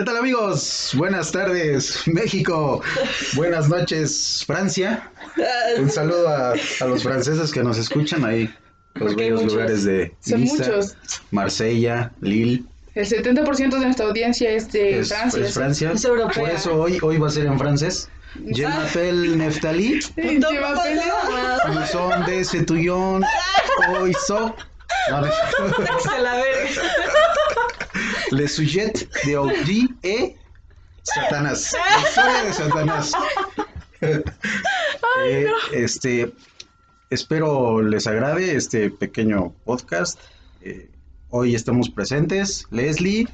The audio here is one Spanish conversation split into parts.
¿Qué tal amigos? Buenas tardes México, buenas noches Francia. Un saludo a, a los franceses que nos escuchan ahí, los Porque hay bellos muchos. lugares de Son Niza, muchos. Marsella, Lille. El 70% de nuestra audiencia es de es, Francia. es Francia. Es europea. Por eso hoy, hoy va a ser en francés. Je m'appelle Neftali, nous sommes de Cetouillon, hoy so. No, no. Se la verga. Le sujet de aujourd'hui est Satanás. La historia de Satanás. Eh, Este, espero les agrade este pequeño podcast. Eh, hoy estamos presentes Leslie,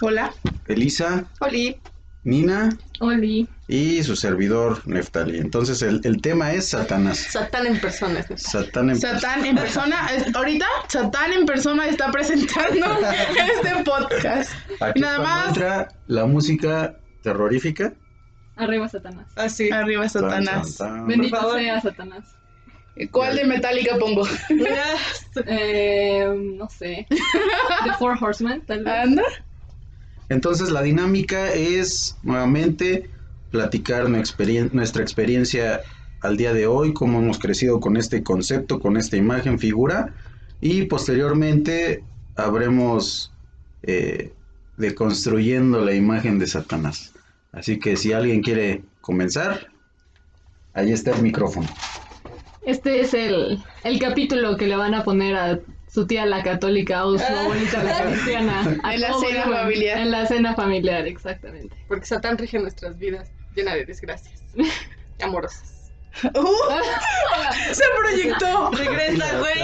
Hola. Elisa, Oli. Nina Oli. y su servidor Neftali. Entonces el, el tema es Satanás. Satán en persona. es. Satán en Satán en persona, ahorita Satán en persona está presentando este podcast. Aquí Nada más. entra la música terrorífica. Arriba Satanás. Así. Arriba Satanás. Tan, tan, tan. Bendito Por favor. sea Satanás. ¿Cuál de Metallica pongo? Eh, no sé. The Four Horsemen, tal vez. Anda. Entonces la dinámica es nuevamente platicar nuestra experiencia al día de hoy, cómo hemos crecido con este concepto, con esta imagen, figura, y posteriormente habremos eh, deconstruyendo la imagen de Satanás. Así que si alguien quiere comenzar, ahí está el micrófono. Este es el, el capítulo que le van a poner a su tía la católica o su abuelita la cristiana. En la cena familiar. En la cena familiar, exactamente. Porque Satán rige nuestras vidas llena de desgracias. Amorosas. Uh, se proyectó. Regresa, güey.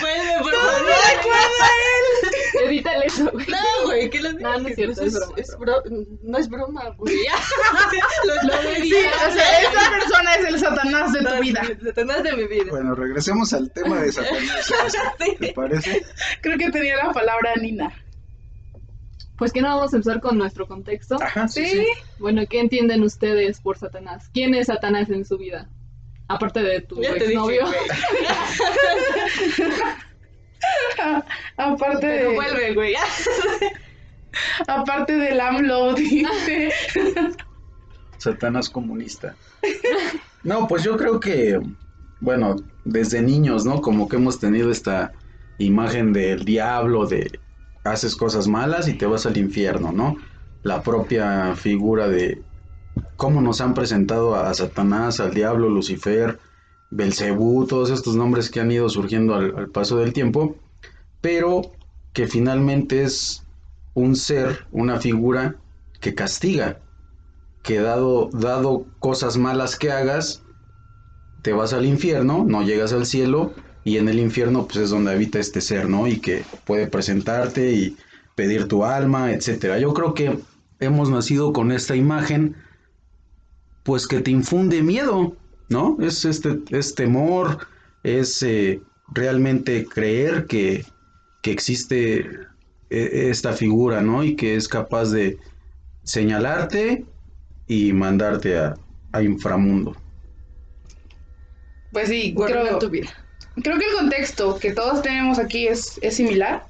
Vuelve, por No favor. me recuerda Edítale eso, güey. No, güey, ¿qué lo dices? No, no es cierto, es broma, es bro- no es broma, güey. lo, lo Sí, o sea, esta persona es el Satanás de tu vida. Satanás de mi vida. Bueno, regresemos al tema de Satanás. ¿Te parece? Creo que tenía la palabra Nina. Pues que no vamos a empezar con nuestro contexto. Ajá, sí, Sí. sí. Bueno, ¿qué entienden ustedes por Satanás? ¿Quién es Satanás en su vida? Aparte de tu Ya te dije. Aparte Pero de, vuelve, güey. aparte del AMLO, dice. Satanás comunista. No, pues yo creo que, bueno, desde niños, ¿no? Como que hemos tenido esta imagen del diablo, de haces cosas malas y te vas al infierno, ¿no? La propia figura de cómo nos han presentado a Satanás, al diablo, Lucifer, Belcebú, todos estos nombres que han ido surgiendo al, al paso del tiempo, pero que finalmente es un ser, una figura que castiga, que dado, dado cosas malas que hagas, te vas al infierno, no llegas al cielo, y en el infierno pues es donde habita este ser, ¿no? Y que puede presentarte y pedir tu alma, etcétera. Yo creo que hemos nacido con esta imagen, pues que te infunde miedo, ¿no? Es este, es temor, es eh, realmente creer que, que existe eh, esta figura, ¿no? Y que es capaz de señalarte y mandarte a, a inframundo. Pues sí, Guarda creo, tu vida. creo que el contexto que todos tenemos aquí es, es similar.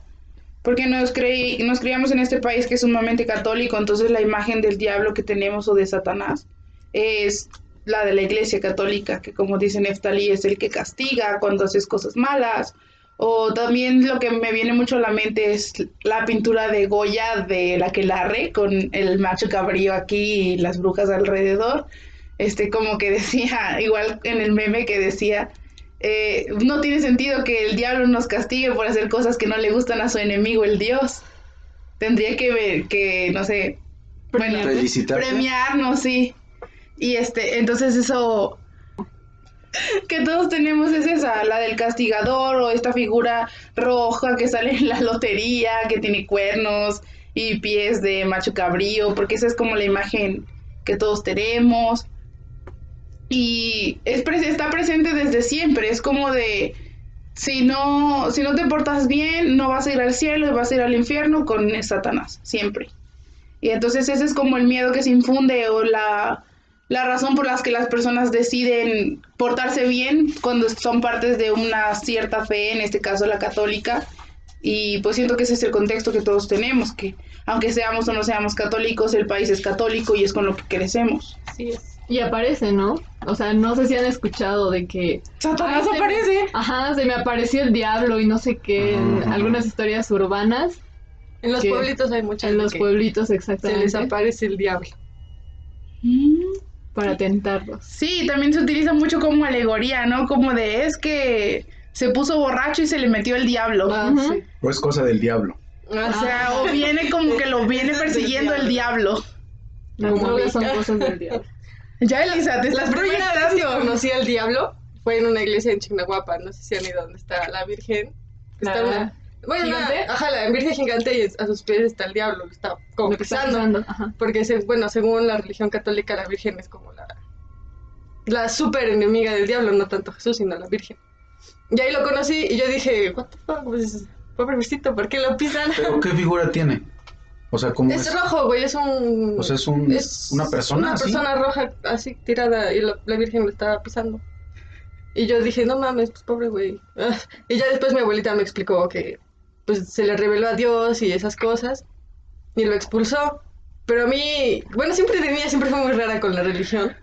Porque nos, creí, nos criamos en este país que es sumamente católico, entonces la imagen del diablo que tenemos o de Satanás es la de la iglesia católica, que como dice Neftali es el que castiga cuando haces cosas malas. O también lo que me viene mucho a la mente es la pintura de Goya de la que larre con el macho cabrío aquí y las brujas alrededor. Este, como que decía, igual en el meme que decía, eh, no tiene sentido que el diablo nos castigue por hacer cosas que no le gustan a su enemigo, el Dios. Tendría que ver, que, no sé, bueno, premiarnos, sí. Y este, entonces eso que todos tenemos es esa, la del castigador o esta figura roja que sale en la lotería, que tiene cuernos y pies de macho cabrío, porque esa es como la imagen que todos tenemos. Y es pres- está presente desde siempre, es como de si no, si no te portas bien, no vas a ir al cielo y vas a ir al infierno con Satanás, siempre. Y entonces ese es como el miedo que se infunde o la, la razón por la que las personas deciden portarse bien cuando son partes de una cierta fe, en este caso la católica, Y pues siento que ese es el contexto que todos tenemos, que aunque seamos o no seamos católicos, el país es católico y es con lo que crecemos. Así es. Y aparece, ¿no? O sea, no sé si han escuchado de que... Satanás se me- aparece. Ajá, se me apareció el diablo y no sé qué, en algunas historias urbanas, En los Que- pueblitos hay mucha en los que pueblitos se exactamente, les aparece el diablo. Mm. Para tentarlos. Sí, también se utiliza mucho como alegoría, ¿no? Como de es que se puso borracho y se le metió el diablo. Ah, sí. O es cosa del diablo. Ah, O sea, o viene como que lo viene persiguiendo el diablo. Las Como drogas son cosas del diablo. Ya, Elisa, te estás primera vez que proyectando. conocí al diablo fue en una iglesia en Chignahuapa. No sé si han ido donde está la Virgen. Está La- una... Bueno, ¿Gigante? ajá, la Virgen gigante y a sus pies está el diablo. lo Está como Lo pisando. Porque, se- bueno, según la religión católica, la Virgen es como la, la súper enemiga del diablo, no tanto Jesús, sino la Virgen. Y ahí lo conocí y yo dije, what the fuck, pues, pobre Luisito, ¿por qué lo pisan? Pero ¿qué figura tiene? O sea, ¿cómo Es es? rojo, güey, es un... O sea, es un- es una persona Una así. persona roja así tirada y la, la Virgen lo estaba pisando. Y yo dije, no mames, pues pobre güey. Y ya después mi abuelita me explicó que pues se le reveló a Dios y esas cosas y lo expulsó. Pero a mí, bueno, siempre de niña siempre fue muy rara con la religión.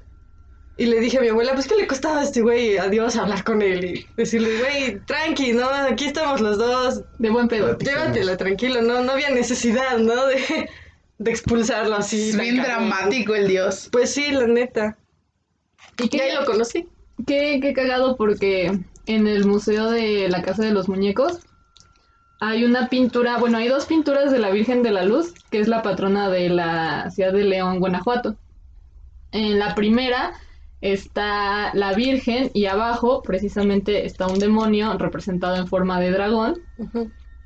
Y le dije a mi abuela, pues ¿qué le costaba a este güey a Dios hablar con él? Y decirle, güey, tranqui, ¿no? Aquí estamos los dos, De buen pedo. Llévatelo tranquilo, no, no había necesidad, ¿no? De, de expulsarlo así. Es bien dramático el dios. Pues sí, la neta. ¿Y Y ahí qué, lo conocí. qué, qué cagado porque en el Museo de la Casa de los Muñecos hay una pintura, bueno, hay dos pinturas de la Virgen de la Luz, que es la patrona de la ciudad de León, Guanajuato. En la primera está la Virgen y abajo precisamente está un demonio representado en forma de dragón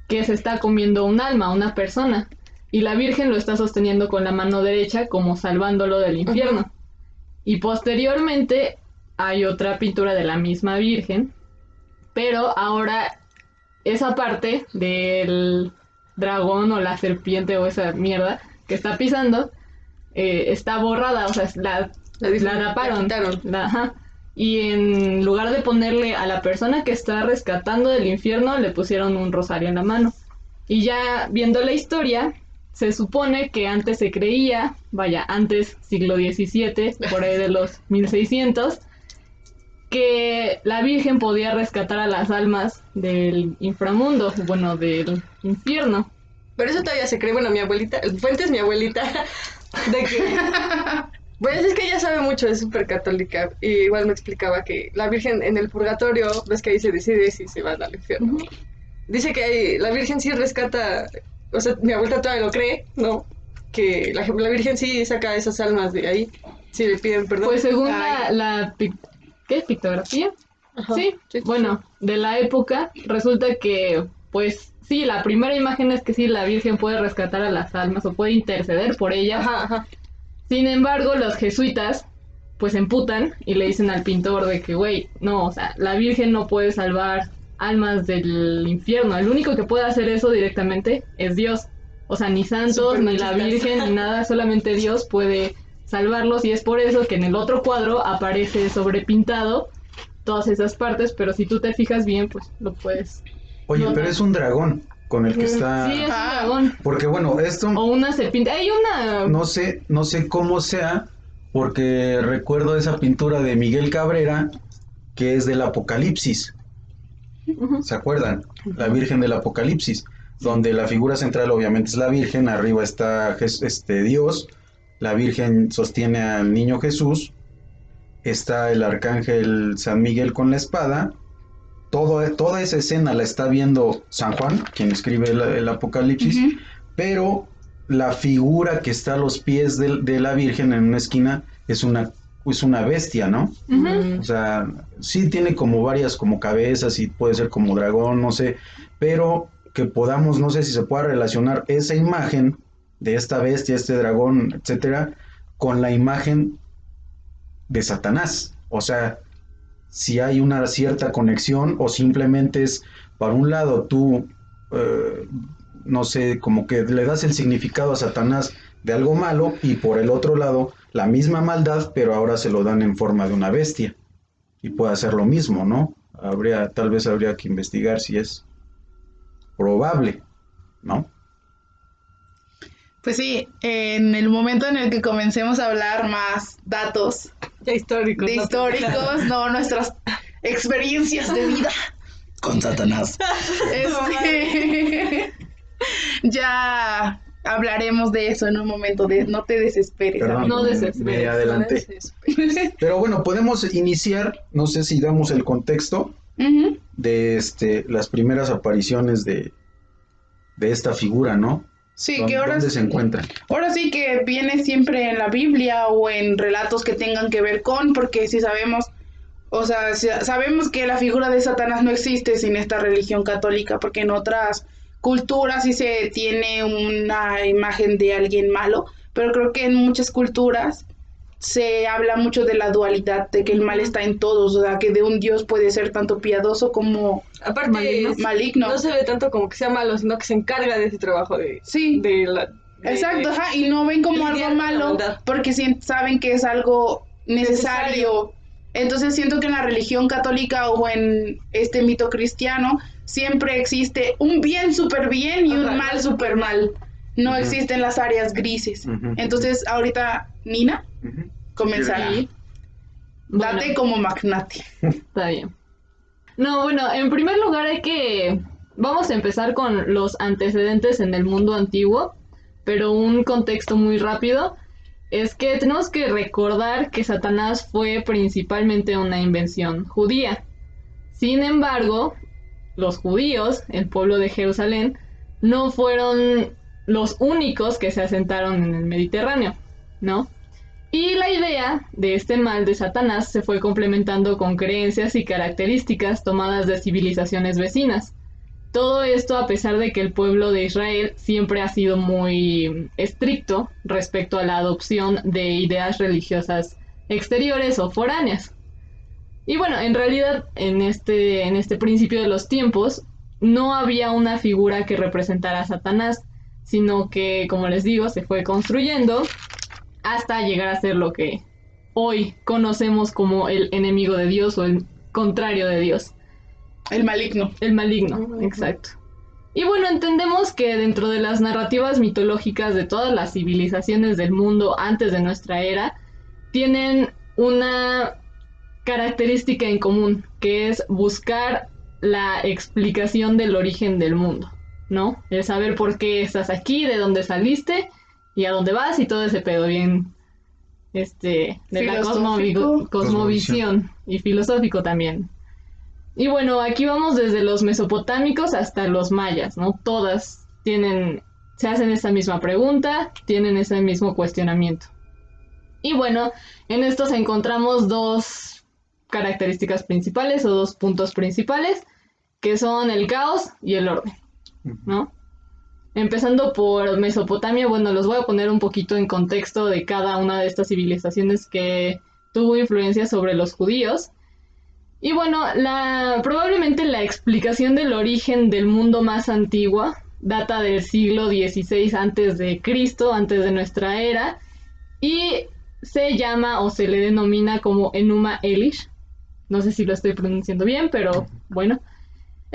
que se está comiendo un alma, una persona. Y la Virgen lo está sosteniendo con la mano derecha como salvándolo del infierno. Y posteriormente hay otra pintura de la misma Virgen, pero ahora esa parte del dragón o la serpiente o esa mierda que está pisando eh, está borrada, o sea, la, La, la taparon. La- ajá. Y en lugar de ponerle a la persona que está rescatando del infierno, le pusieron un rosario en la mano. Y ya viendo la historia, se supone que antes se creía, vaya, antes siglo XVII, por ahí de los 1600, que la Virgen podía rescatar a las almas del inframundo, bueno, del infierno. Pero eso todavía se cree. Bueno, mi abuelita, Fuente es mi abuelita, de que. Pues es que ella sabe mucho, es súper católica. Y igual me explicaba que la Virgen en el purgatorio, ves que ahí se decide si se van al infierno. Dice que ahí la Virgen sí rescata. O sea, mi abuelita todavía lo cree, ¿no? Que la, la Virgen sí saca esas almas de ahí. Si le piden perdón. Pues según la, ¿qué? pictografía, Ajá. Sí, bueno, de la época resulta que, pues sí, la primera imagen es que sí, la Virgen puede rescatar a las almas o puede interceder por ellas. Ajá, ajá. Sin embargo, los jesuitas, pues se emputan y le dicen al pintor de que, güey, no, o sea, la Virgen no puede salvar almas del infierno. El único que puede hacer eso directamente es Dios. O sea, ni santos, ni la. Virgen, ni nada, solamente Dios puede salvarlos y es por eso que en el otro cuadro aparece sobrepintado todas esas partes, pero si tú te fijas bien, pues lo puedes. Oye, pero es un dragón con el que está... Sí, es un dragón. Porque bueno, esto O una serpiente. Hay una... no sé, no sé cómo sea, porque recuerdo esa pintura de Miguel Cabrera que es del Apocalipsis. ¿Se acuerdan? La Virgen del Apocalipsis, donde la figura central obviamente es la Virgen, arriba está este Dios, la Virgen sostiene al niño Jesús, está el arcángel San Miguel con la espada. Todo, toda esa escena la está viendo San Juan, quien escribe el, el Apocalipsis, pero la figura que está a los pies de, la Virgen en una esquina es una, es una bestia, ¿no? O sea, sí tiene como varias como cabezas y puede ser como dragón, no sé, pero que podamos, no sé si se pueda relacionar esa imagen de esta bestia, este dragón, etcétera, con la imagen de Satanás. O sea, si hay una cierta conexión o simplemente es, para un lado, tú, eh, no sé, como que le das el significado a Satanás de algo malo y por el otro lado, la misma maldad, pero ahora se lo dan en forma de una bestia. Y puede hacer lo mismo, ¿no? Habría, tal vez habría que investigar si es. probable, ¿no? Pues sí, en el momento en el que comencemos a hablar más datos Ya históricos. de ¿no? históricos, no nuestras experiencias de vida, Con Satanás. este, ya hablaremos de eso en un momento, de, no te desesperes. Perdón, No desesperes, me No adelanté. desesperes. Pero bueno, podemos iniciar, no sé si damos el contexto de este las primeras apariciones de, de esta figura, ¿no? Sí, ¿Dó- que ahora, ¿Dónde se encuentra? ahora sí que viene siempre en la Biblia o en relatos que tengan que ver con, porque si sabemos, o sea, si- sabemos que la figura de Satanás no existe sin esta religión católica, porque en otras culturas sí se tiene una imagen de alguien malo, pero creo que en muchas culturas se habla mucho de la dualidad, de que el mal está en todos, o sea, que de un Dios puede ser tanto piadoso como Aparte, maligno. es- maligno. no se ve tanto como que sea malo, sino que se encarga de ese trabajo de, Sí. de la... de- Exacto, ajá, y no ven como algo malo porque saben que es algo necesario. Necesario. Entonces siento que en la religión católica o en este mito cristiano siempre existe un bien súper bien y un mal súper mal. No Ujú. existen las áreas grises. Entonces ahorita Nina. Comenzará. Sí. Bueno. Date como magnate. Está bien. No, bueno, en primer lugar hay que... Vamos a empezar con los antecedentes en el mundo antiguo, pero un contexto muy rápido es que tenemos que recordar que Satanás fue principalmente una invención judía. Sin embargo, los judíos, el pueblo de Jerusalén, no fueron los únicos que se asentaron en el Mediterráneo, ¿no? Y la idea de este mal de Satanás se fue complementando con creencias y características tomadas de civilizaciones vecinas. Todo esto a pesar de que el pueblo de Israel siempre ha sido muy estricto respecto a la adopción de ideas religiosas exteriores o foráneas. Y bueno, en realidad en este, en este principio de los tiempos no había una figura que representara a Satanás, sino que, como les digo, se fue construyendo hasta llegar a ser lo que hoy conocemos como el enemigo de Dios o el contrario de Dios, El maligno. el maligno, exacto. Y bueno, entendemos que dentro de las narrativas mitológicas de todas las civilizaciones del mundo antes de nuestra era, tienen una característica en común, que es buscar la explicación del origen del mundo, ¿no? El saber por qué estás aquí, de dónde saliste y a dónde vas y todo ese pedo bien, este, de la cosmovisión y filosófico también. Y bueno, aquí vamos desde los mesopotámicos hasta los mayas, ¿no? Todas tienen, se hacen esa misma pregunta, tienen ese mismo cuestionamiento. Y bueno, en estos encontramos dos características principales o dos puntos principales, que son el caos y el orden. ¿no? Empezando por Mesopotamia, bueno, los voy a poner un poquito en contexto de cada una de estas civilizaciones que tuvo influencia sobre los judíos. Y bueno, la, probablemente la explicación del origen del mundo más antigua data del siglo XVI antes de Cristo, antes de nuestra era, y se llama o se le denomina como Enuma Elish. No sé si lo estoy pronunciando bien, pero bueno.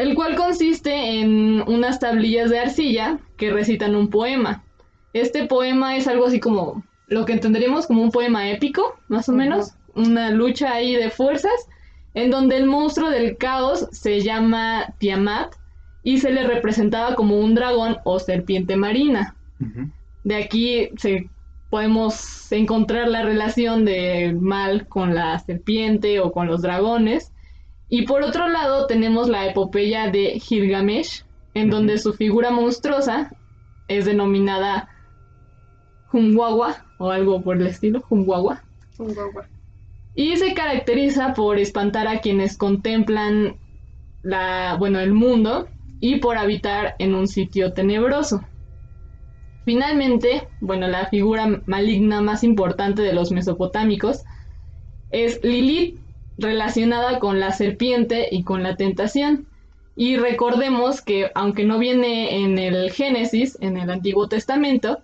El cual consiste en unas tablillas de arcilla que recitan un poema. Este poema es algo así como lo que entenderíamos como un poema épico, más o menos, una lucha ahí de fuerzas, en donde el monstruo del caos se llama Tiamat y se le representaba como un dragón o serpiente marina. De aquí se, podemos encontrar la relación de mal con la serpiente o con los dragones. Y por otro lado tenemos la epopeya de Gilgamesh, en donde su figura monstruosa es denominada Humwawa o algo por el estilo, Humwawa. Y se caracteriza por espantar a quienes contemplan la, bueno, el mundo y por habitar en un sitio tenebroso. Finalmente, bueno, la figura maligna más importante de los mesopotámicos es Lilith, relacionada con la serpiente y con la tentación. Y recordemos que aunque no viene en el Génesis, en el Antiguo Testamento,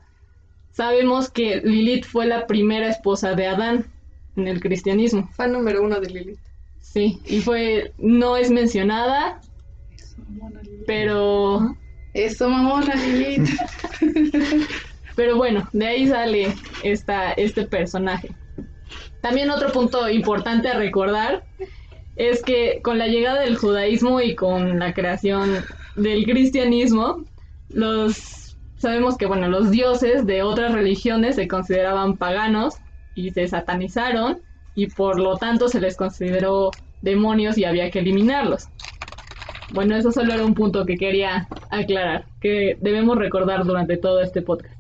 sabemos que Lilith fue la primera esposa de Adán en el cristianismo. Fan número uno de Lilith. Sí, y fue, no es mencionada, pero Eso, mamona, Lilith. Pero bueno, de ahí sale esta, este personaje. También otro punto importante a recordar es que con la llegada del judaísmo y con la creación del cristianismo, los sabemos que bueno, los dioses de otras religiones se consideraban paganos y se satanizaron y por lo tanto se les consideró demonios y había que eliminarlos. Bueno, eso solo era un punto que quería aclarar, que debemos recordar durante todo este podcast.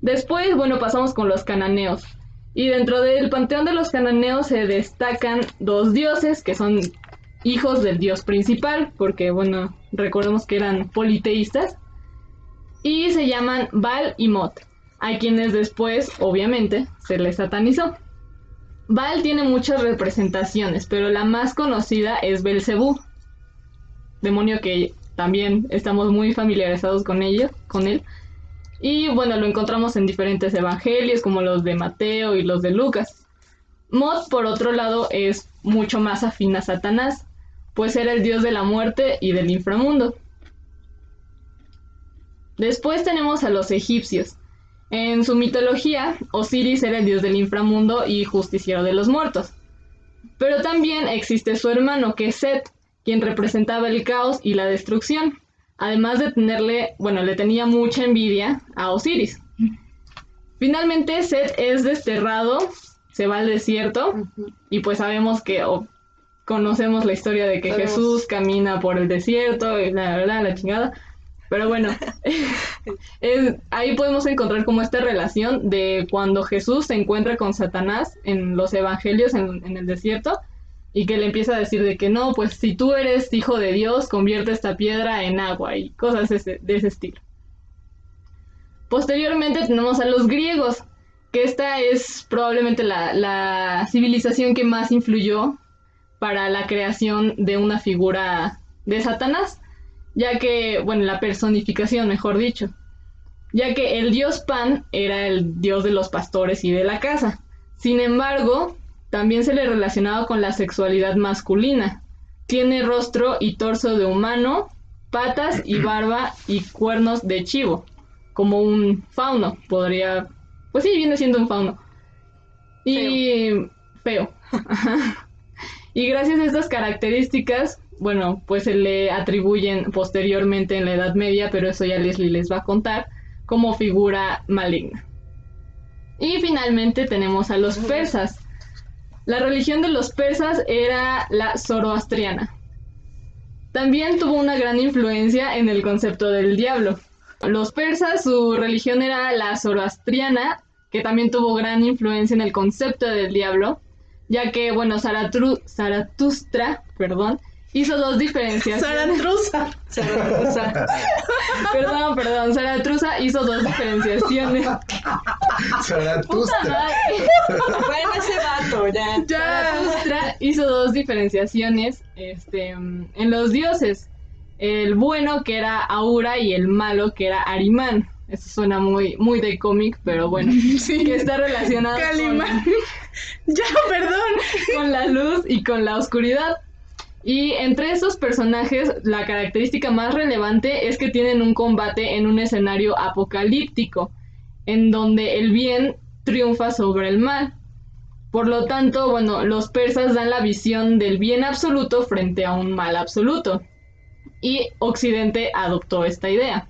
Después, bueno, pasamos con los cananeos. Y dentro del panteón de los cananeos se destacan dos dioses que son hijos del dios principal, porque bueno, recordemos que eran politeístas, y se llaman Baal y Mot, a quienes después, obviamente, se les satanizó. Baal tiene muchas representaciones, pero la más conocida es Belcebú, demonio que también estamos muy familiarizados con con él. Y bueno, lo encontramos en diferentes evangelios como los de Mateo y los de Lucas. Mot, por otro lado, es mucho más afín a Satanás, pues era el dios de la muerte y del inframundo. Después tenemos a los egipcios, en su mitología, Osiris era el dios del inframundo y justiciero de los muertos. Pero también existe su hermano, que es Set, quien representaba el caos y la destrucción, además de tenerle, bueno, le tenía mucha envidia a Osiris. Finalmente, Set es desterrado, se va al desierto, y pues sabemos que, o conocemos la historia de que Jesús camina por el desierto, y la verdad, la chingada. Pero bueno, ahí podemos encontrar como esta relación de cuando Jesús se encuentra con Satanás en los evangelios en, el desierto y que le empieza a decir de que no, pues si tú eres hijo de Dios, convierte esta piedra en agua y cosas de ese, estilo. Posteriormente tenemos a los griegos, que esta es probablemente la, la civilización que más influyó para la creación de una figura de Satanás ya que, bueno, la personificación, mejor dicho, ya que el dios Pan era el dios de los pastores y de la casa. Sin embargo, también se le relacionaba con la sexualidad masculina. Tiene rostro y torso de humano, patas y barba y cuernos de chivo, como un fauno, podría... Pues sí, viene siendo un fauno. Y feo. y gracias a estas características, bueno, pues se le atribuyen posteriormente en la Edad Media, pero eso ya Leslie les va a contar, como figura maligna. Y finalmente tenemos a los persas. La religión de los persas era la zoroastriana. También tuvo una gran influencia en el concepto del diablo. Los persas, su religión era la zoroastriana, que también tuvo gran influencia en el concepto del diablo, ya que, bueno, Zaratustra, perdón, hizo dos diferencias. Zaratruza. Zaratruza. perdón, perdón. Zaratruza hizo dos diferenciaciones. Zaratustra. bueno, ese vato, ya. Zaratustra hizo dos diferenciaciones este, en los dioses. El bueno que era Aura y el malo que era Arimán. Eso suena muy, muy de cómic, pero bueno. Sí. Que está relacionado Calimán. ya, perdón. Con la luz y con la oscuridad. Y entre esos personajes, la característica más relevante es que tienen un combate en un escenario apocalíptico, en donde el bien triunfa sobre el mal. Por lo tanto, bueno, los persas dan la visión del bien absoluto frente a un mal absoluto. Y Occidente adoptó esta idea.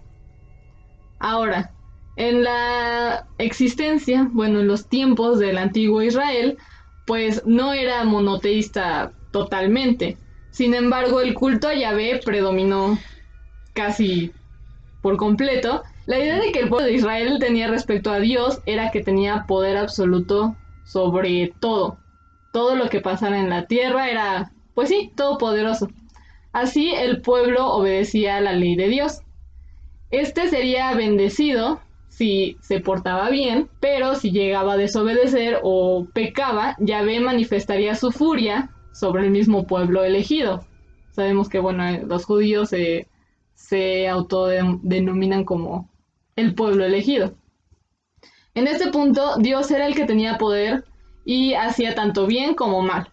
Ahora, en la existencia, bueno, en los tiempos del antiguo Israel, pues no era monoteísta totalmente sin embargo, el culto a Yahvé predominó casi por completo. La idea de que el pueblo de Israel tenía respecto a Dios era que tenía poder absoluto sobre todo. Todo lo que pasara en la tierra era, pues sí, todopoderoso. Así el pueblo obedecía a la ley de Dios. Este sería bendecido si se portaba bien, pero si llegaba a desobedecer o pecaba, Yahvé manifestaría su furia sobre el mismo pueblo elegido. Sabemos que, bueno, eh, los judíos se, se autodenominan como el pueblo elegido. En este punto, Dios era el que tenía poder y hacía tanto bien como mal.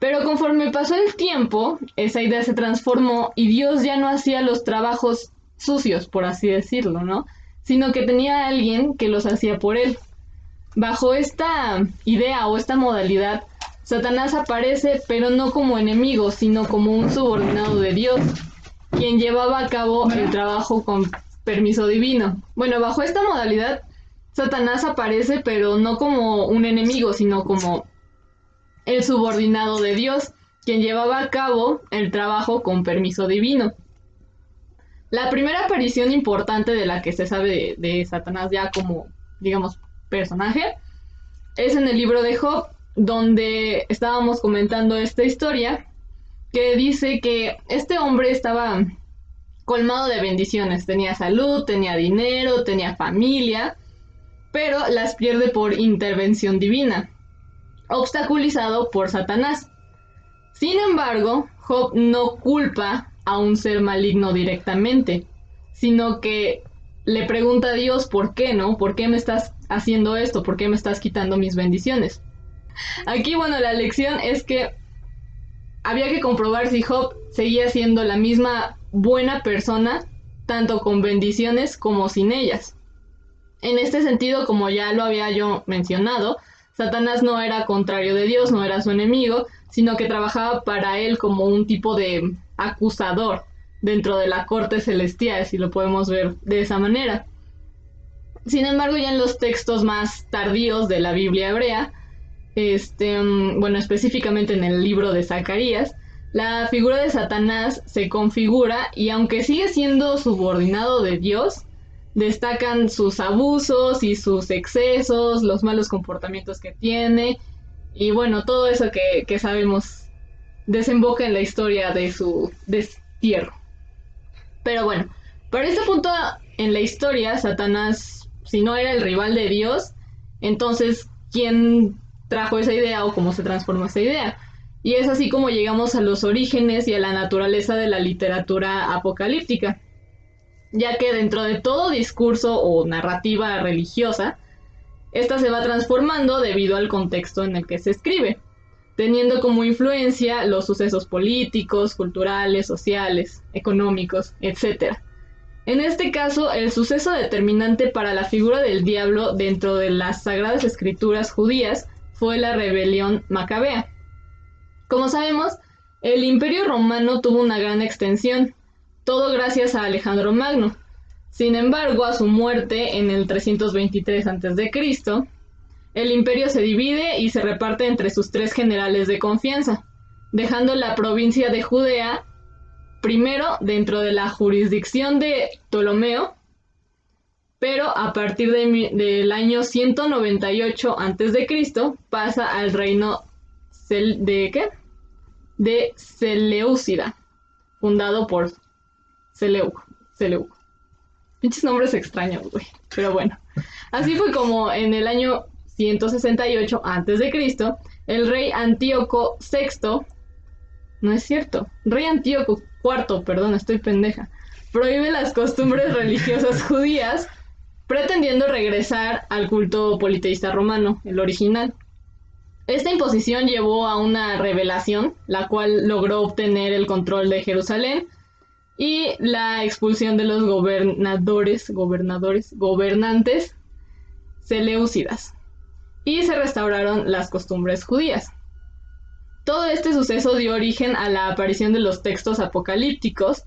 Pero conforme pasó el tiempo, esa idea se transformó y Dios ya no hacía los trabajos sucios, por así decirlo, ¿no? Sino que tenía a alguien que los hacía por él. Bajo esta idea o esta modalidad, Satanás aparece, pero no como enemigo, sino como un subordinado de Dios, quien llevaba a cabo el trabajo con permiso divino. Bueno, bajo esta modalidad, Satanás aparece, pero no como un enemigo, sino como el subordinado de Dios, quien llevaba a cabo el trabajo con permiso divino. La primera aparición importante de la que se sabe de, Satanás ya como, digamos, personaje es en el libro de Job, donde estábamos comentando esta historia que dice que este hombre estaba colmado de bendiciones, tenía salud, tenía dinero, tenía familia, pero las pierde por intervención divina, obstaculizado por Satanás. Sin embargo, Job no culpa a un ser maligno directamente, sino que le pregunta a Dios por qué, ¿no? ¿Por qué me estás haciendo esto? ¿Por qué me estás quitando mis bendiciones? Aquí, bueno, la lección es que había que comprobar si Job seguía siendo la misma buena persona, tanto con bendiciones como sin ellas. En este sentido, como ya lo había yo mencionado, Satanás no era contrario de Dios, no era su enemigo, sino que trabajaba para él como un tipo de acusador dentro de la corte celestial, si lo podemos ver de esa manera. Sin embargo, ya en los textos más tardíos de la Biblia hebrea, este, mm, bueno, específicamente en el libro de Zacarías, la figura de Satanás se configura y aunque sigue siendo subordinado de Dios, destacan sus abusos y sus excesos, los malos comportamientos que tiene y bueno, todo eso que, que sabemos desemboca en la historia de su destierro. Pero bueno, para este punto en la historia, Satanás, si no era el rival de Dios, entonces, ¿quién trajo esa idea o cómo se transformó esa idea? Y es así como llegamos a los orígenes y a la naturaleza de la literatura apocalíptica, ya que dentro de todo discurso o narrativa religiosa, esta se va transformando debido al contexto en el que se escribe, teniendo como influencia los sucesos políticos, culturales, sociales, económicos, etc. En este caso, el suceso determinante para la figura del diablo dentro de las sagradas escrituras judías fue la rebelión macabea como sabemos, el imperio romano tuvo una gran extensión, todo gracias a Alejandro Magno. Sin embargo, a su muerte en el 323 a.C., el imperio se divide y se reparte entre sus tres generales de confianza, dejando la provincia de Judea primero dentro de la jurisdicción de Ptolomeo, pero a partir del año 198 a.C. pasa al reino de ¿qué? de Seleucida, fundado por Seleuco. Seleuco. Pinches nombres extraños, güey. Pero bueno. Así fue como en el año 168 a.C., el rey Antíoco VI, no es cierto, rey Antíoco IV, perdón, estoy pendeja, prohíbe las costumbres religiosas judías, pretendiendo regresar al culto politeísta romano, el original. Esta imposición llevó a una revelación, la cual logró obtener el control de Jerusalén y la expulsión de los gobernadores, gobernadores, gobernantes seleucidas. Y se restauraron las costumbres judías. Todo este suceso dio origen a la aparición de los textos apocalípticos,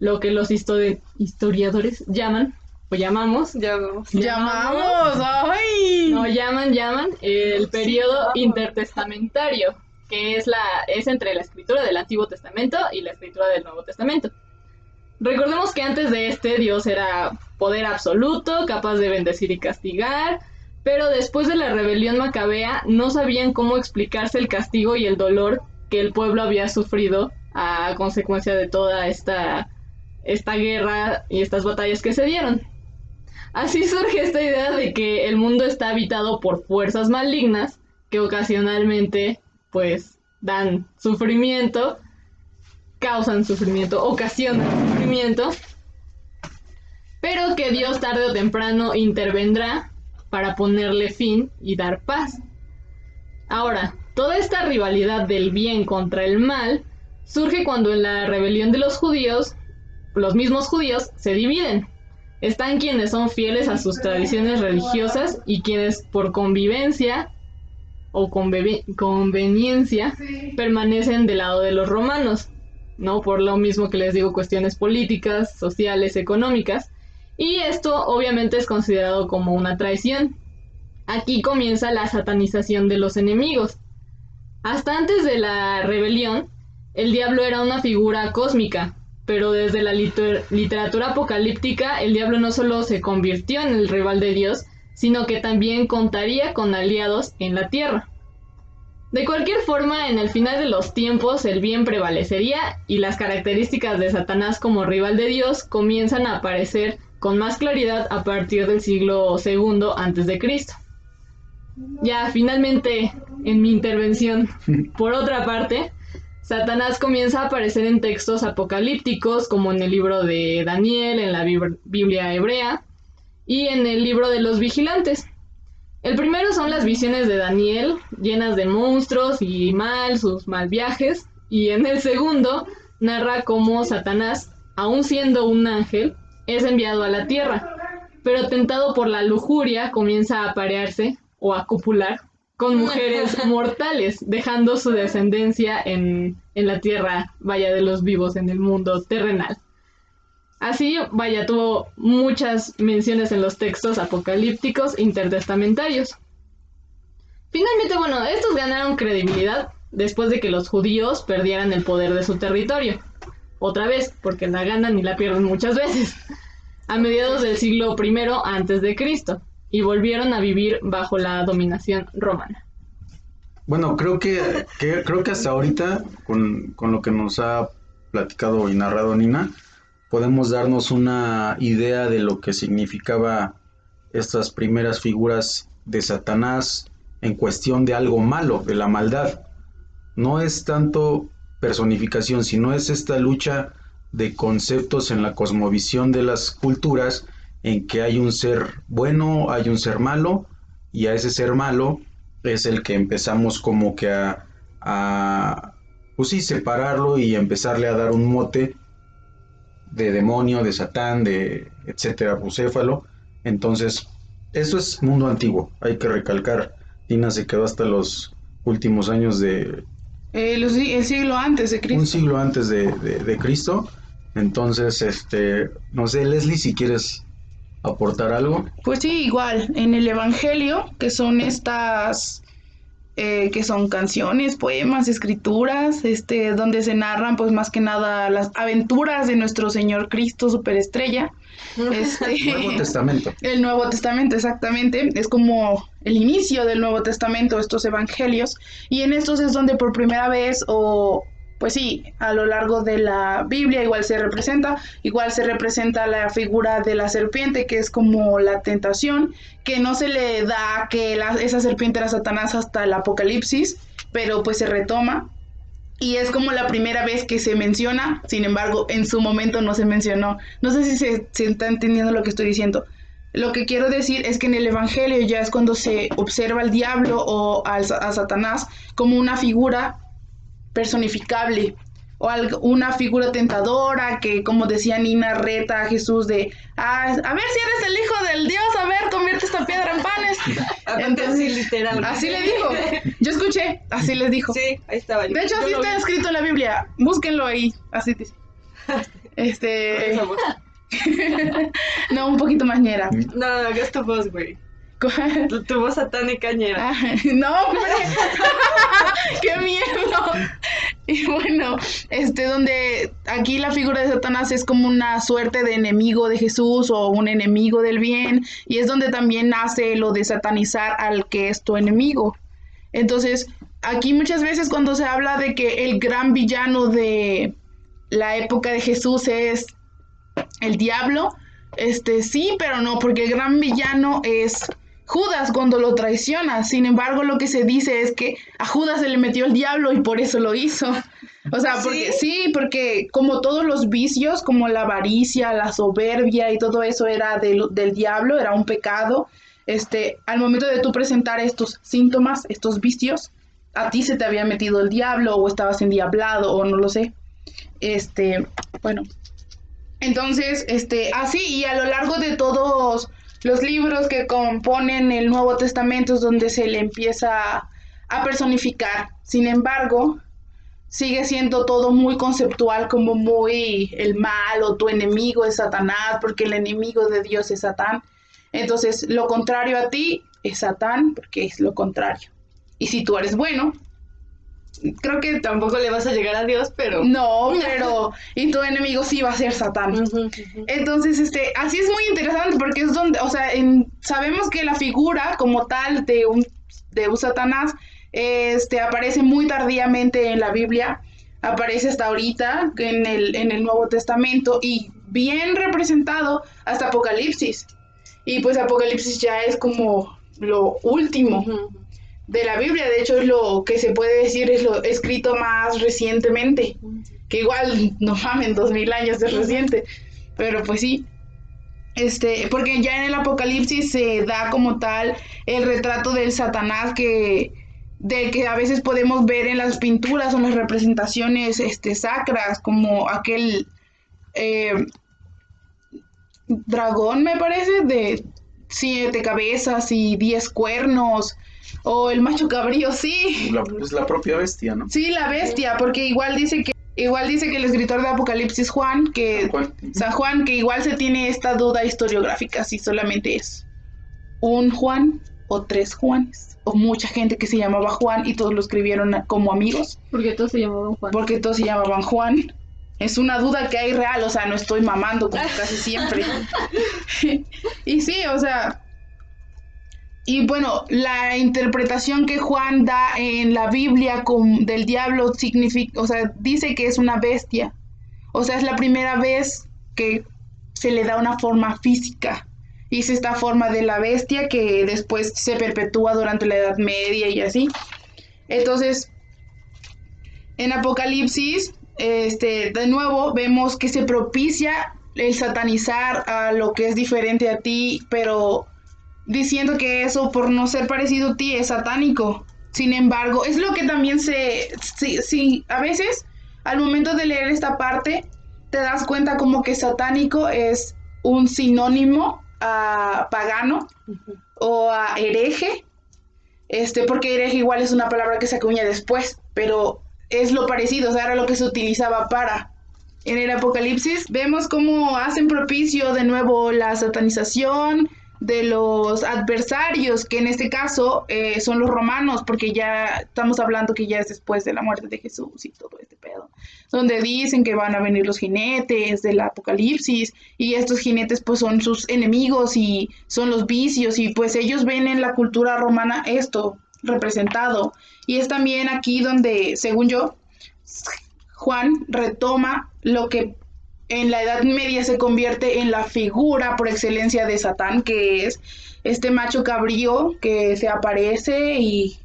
lo que los historiadores llaman o llamamos, llamamos, llamamos, ay. No llaman, llaman el periodo intertestamentario, que es la es entre la escritura del Antiguo Testamento y la escritura del Nuevo Testamento. Recordemos que antes de este Dios era poder absoluto, capaz de bendecir y castigar, pero después de la rebelión macabea no sabían cómo explicarse el castigo y el dolor que el pueblo había sufrido a consecuencia de toda esta esta guerra y estas batallas que se dieron. Así surge esta idea de que el mundo está habitado por fuerzas malignas que ocasionalmente pues dan sufrimiento, causan sufrimiento, ocasionan sufrimiento, pero que Dios tarde o temprano intervendrá para ponerle fin y dar paz. Ahora, toda esta rivalidad del bien contra el mal surge cuando en la rebelión de los judíos los mismos judíos se dividen. Están quienes son fieles a sus tradiciones religiosas y quienes por convivencia o conveniencia permanecen del lado de los romanos, ¿no? Por lo mismo que les digo, cuestiones políticas, sociales, económicas. Y esto obviamente es considerado como una traición. Aquí comienza la satanización de los enemigos. Hasta antes de la rebelión, el diablo era una figura cósmica, pero desde la liter- literatura apocalíptica el diablo no solo se convirtió en el rival de Dios, sino que también contaría con aliados en la tierra. De cualquier forma, en el final de los tiempos el bien prevalecería y las características de Satanás como rival de Dios comienzan a aparecer con más claridad a partir del siglo II antes de Cristo. Ya finalmente en mi intervención, por otra parte, Satanás comienza a aparecer en textos apocalípticos como en el libro de Daniel, en la Bib- Biblia hebrea y en el libro de los vigilantes. El primero son las visiones de Daniel, llenas de monstruos y mal, sus mal viajes, y en el segundo narra cómo Satanás, aun siendo un ángel, es enviado a la tierra, pero tentado por la lujuria comienza a aparearse o a copular con mujeres mortales, dejando su descendencia en, en la tierra, vaya, de los vivos en el mundo terrenal. Así, vaya, tuvo muchas menciones en los textos apocalípticos intertestamentarios. Finalmente, bueno, estos ganaron credibilidad después de que los judíos perdieran el poder de su territorio. Otra vez, porque la ganan y la pierden muchas veces. A mediados del siglo I antes de Cristo y volvieron a vivir bajo la dominación romana. Bueno, creo que, creo que hasta ahorita, con, con lo que nos ha platicado y narrado Nina, podemos darnos una idea de lo que significaba estas primeras figuras de Satanás en cuestión de algo malo, de la maldad. No es tanto personificación, sino es esta lucha de conceptos en la cosmovisión de las culturas en que hay un ser bueno, hay un ser malo, y a ese ser malo es el que empezamos como que a, a pues sí, separarlo y empezarle a dar un mote de demonio, de satán, de etcétera, bucéfalo. Entonces, eso es mundo antiguo, hay que recalcar. Tina se quedó hasta los últimos años de Eh, los el siglo antes de Cristo. un siglo antes de, de- de Cristo. Entonces, este, no sé, Leslie, si quieres aportar algo. Pues sí, igual, en el Evangelio, que son estas, eh, que son canciones, poemas, escrituras, este, donde se narran, pues más que nada, las aventuras de nuestro Señor Cristo Superestrella. Este, Nuevo Testamento. el Nuevo Testamento, exactamente, es como el inicio del Nuevo Testamento, estos evangelios, y en estos es donde por primera vez, o pues sí, a lo largo de la Biblia igual se representa, igual se representa la figura de la serpiente, que es como la tentación, que no se le da que la- esa serpiente era Satanás hasta el Apocalipsis, pero pues se retoma. Y es como la primera vez que se menciona, sin embargo, en su momento no se mencionó. No sé si se, se está entendiendo lo que estoy diciendo. Lo que quiero decir es que en el Evangelio ya es cuando se observa al diablo o al a Satanás como una figura personificable o una figura tentadora que, como decía Nina, reta a Jesús de, "Ah, a ver si eres el hijo del Dios, a ver, convierte esta piedra en panes. Entonces, literal. Así le dijo. Yo escuché, así les dijo. Sí, ahí estaba yo. De hecho, así está vi. escrito en la Biblia. Búsquenlo ahí. Así dice. Este. No, un poquito más ñera. No, no, que es tu voz, güey. Tu, tu voz satánica ñera. Ah, no, hombre. ¡Qué miedo! Y bueno, este, donde aquí la figura de Satanás es como una suerte de enemigo de Jesús o un enemigo del bien, y es donde también nace lo de satanizar al que es tu enemigo. Entonces, aquí muchas veces cuando se habla de que el gran villano de la época de Jesús es el diablo, este sí, pero no, porque el gran villano es Judas cuando lo traiciona. Sin embargo, lo que se dice es que a Judas se le metió el diablo y por eso lo hizo. O sea, porque sí, porque como todos los vicios, como la avaricia, la soberbia y todo eso era del, del diablo, era un pecado. Este, al momento de tú presentar estos síntomas, estos vicios, a ti se te había metido el diablo o estabas endiablado o no lo sé. Este, bueno, Entonces, este, así, y a lo largo de todos los libros que componen el Nuevo Testamento es donde se le empieza a personificar. Sin embargo, sigue siendo todo muy conceptual, como muy el mal o tu enemigo es Satanás, porque el enemigo de Dios es Satán. Entonces, lo contrario a ti es Satán, porque es lo contrario. Y si tú eres bueno, creo que Tampoco le vas a llegar a Dios, pero... no, pero y tu enemigo sí va a ser Satán. Entonces, este, así es muy interesante porque es donde, o sea, en- sabemos que la figura como tal de un, de un Satanás, este, aparece muy tardíamente en la Biblia, aparece hasta ahorita en el, en el Nuevo Testamento y bien representado hasta Apocalipsis. Y pues Apocalipsis ya es como lo último Ujú. De la Biblia, de hecho es lo que se puede decir es lo escrito más recientemente que igual, no mamen, dos mil años es reciente, pero pues sí. Este, porque ya en el Apocalipsis se da como tal el retrato del Satanás que del que a veces podemos ver en las pinturas o en las representaciones este, sacras, como aquel eh, dragón, me parece, de siete cabezas y diez cuernos, o el macho cabrío, sí. La, pues la propia bestia, ¿no? Sí, la bestia, porque igual dice que igual dice que el escritor de Apocalipsis Juan, que ¿Cuál? San Juan, que igual se tiene esta duda historiográfica si solamente es un Juan o tres Juanes, o mucha gente que se llamaba Juan y todos lo escribieron como amigos, Porque todos se llamaban Juan. porque todos se llamaban Juan. Es una duda que hay real, o sea, no estoy mamando como casi siempre. y sí, o sea, y bueno, la interpretación que Juan da en la Biblia con, del diablo significa, o sea, dice que es una bestia. O sea, es la primera vez que se le da una forma física. Y es esta forma de la bestia que después se perpetúa durante la Edad Media y así. Entonces, en Apocalipsis, este, de nuevo vemos que se propicia el satanizar a lo que es diferente a ti, pero diciendo que eso por no ser parecido a ti es satánico. Sin embargo, es lo que también se, a veces al momento de leer esta parte te das cuenta como que satánico es un sinónimo a pagano o a hereje, este, porque hereje igual es una palabra que se acuña después, pero es lo parecido, o sea, era lo que se utilizaba para. En el Apocalipsis vemos cómo hacen propicio de nuevo la satanización de los adversarios, que en este caso eh, son los romanos, porque ya estamos hablando que ya es después de la muerte de Jesús y todo este pedo, donde dicen que van a venir los jinetes del Apocalipsis y estos jinetes pues son sus enemigos y son los vicios y pues ellos ven en la cultura romana esto representado. Y es también aquí donde según yo Juan retoma lo que en la Edad Media se convierte en la figura por excelencia de Satán, que es este macho cabrío que se aparece y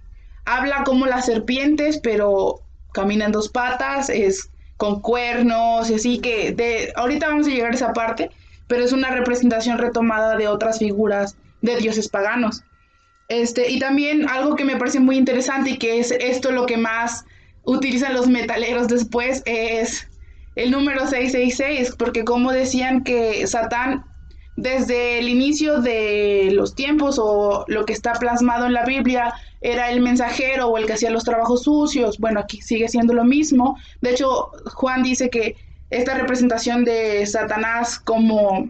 habla como las serpientes, pero camina en dos patas, es con cuernos y así que de ahorita vamos a llegar a esa parte, pero es una representación retomada de otras figuras de dioses paganos. Este, y también algo que me parece muy interesante y que es esto lo que más utilizan los metaleros después es el número 666, porque como decían que Satán desde el inicio de los tiempos o lo que está plasmado en la Biblia era el mensajero o el que hacía los trabajos sucios, bueno, aquí sigue siendo lo mismo. De hecho, Juan dice que esta representación de Satanás como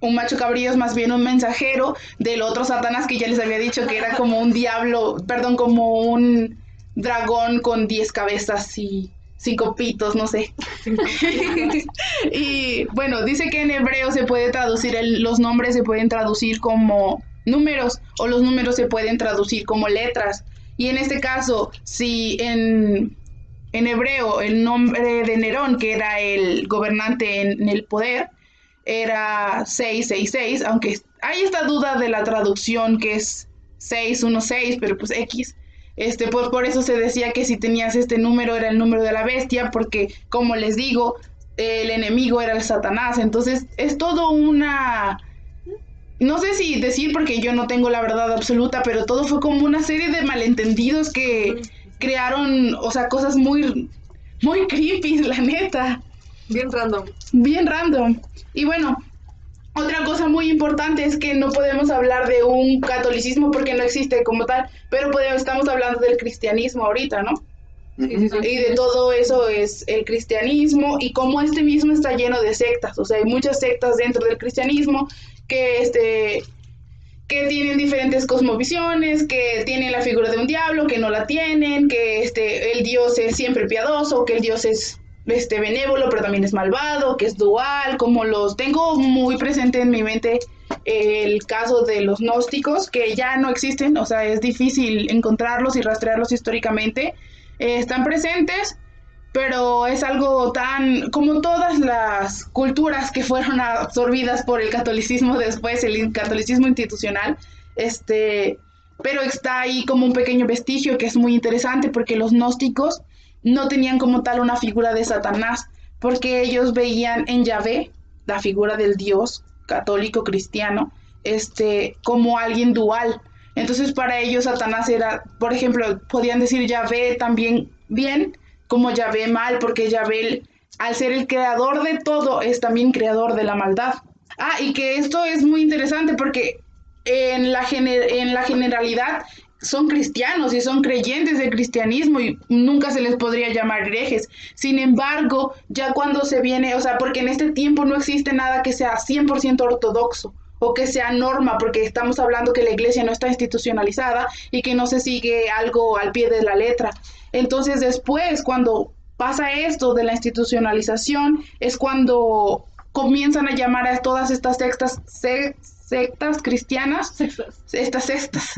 un macho cabrío es más bien un mensajero del otro Satanás que ya les había dicho que era como un diablo, perdón, como un dragón con 10 cabezas y cinco pitos, no sé. y bueno, dice que en hebreo se puede traducir, el- los nombres se pueden traducir como números o los números se pueden traducir como letras. Y en este caso, si en, en hebreo el nombre de Nerón, que era el gobernante en, en el poder, era 666, aunque hay esta duda de la traducción que es 616, pero pues X. Este, pues por eso se decía que si tenías este número era el número de la bestia, porque como les digo, el enemigo era el Satanás. Entonces es todo una... No sé si decir porque yo no tengo la verdad absoluta, pero todo fue como una serie de malentendidos que crearon, o sea, cosas muy, muy creepy, la neta. Bien random. bien random. Y bueno, otra cosa muy importante es que no podemos hablar de un catolicismo porque no existe como tal, pero podemos, estamos hablando del cristianismo ahorita, ¿no? Sí, sí, sí. Y de todo eso es el cristianismo y cómo este mismo está lleno de sectas, o sea, hay muchas sectas dentro del cristianismo que este que tienen diferentes cosmovisiones, que tienen la figura de un diablo, que no la tienen, que este el dios es siempre piadoso, que el dios es este benévolo, pero también es malvado, que es dual, como los tengo muy presente en mi mente el caso de los gnósticos, que ya no existen, o sea, es difícil encontrarlos y rastrearlos históricamente. Eh, están presentes, pero es algo tan como todas las culturas que fueron absorbidas por el catolicismo después, el catolicismo institucional, este, pero está ahí como un pequeño vestigio que es muy interesante porque los gnósticos no tenían como tal una figura de Satanás, porque ellos veían en Yahvé, la figura del Dios católico cristiano, este, como alguien dual. Entonces para ellos Satanás era, por ejemplo, podían decir Yahvé también bien, como Yahvé mal, porque Yahvé, al ser el creador de todo, es también creador de la maldad. Ah, y que esto es muy interesante porque en la, en la generalidad son cristianos y son creyentes del cristianismo y nunca se les podría llamar herejes. Sin embargo, ya cuando se viene, o sea, porque en este tiempo no existe nada que sea 100% ortodoxo o que sea norma, porque estamos hablando que la iglesia no está institucionalizada y que no se sigue algo al pie de la letra. Entonces después, cuando pasa esto de la institucionalización, es cuando comienzan a llamar a todas estas sectas, se- sectas cristianas, Sextas. estas sectas,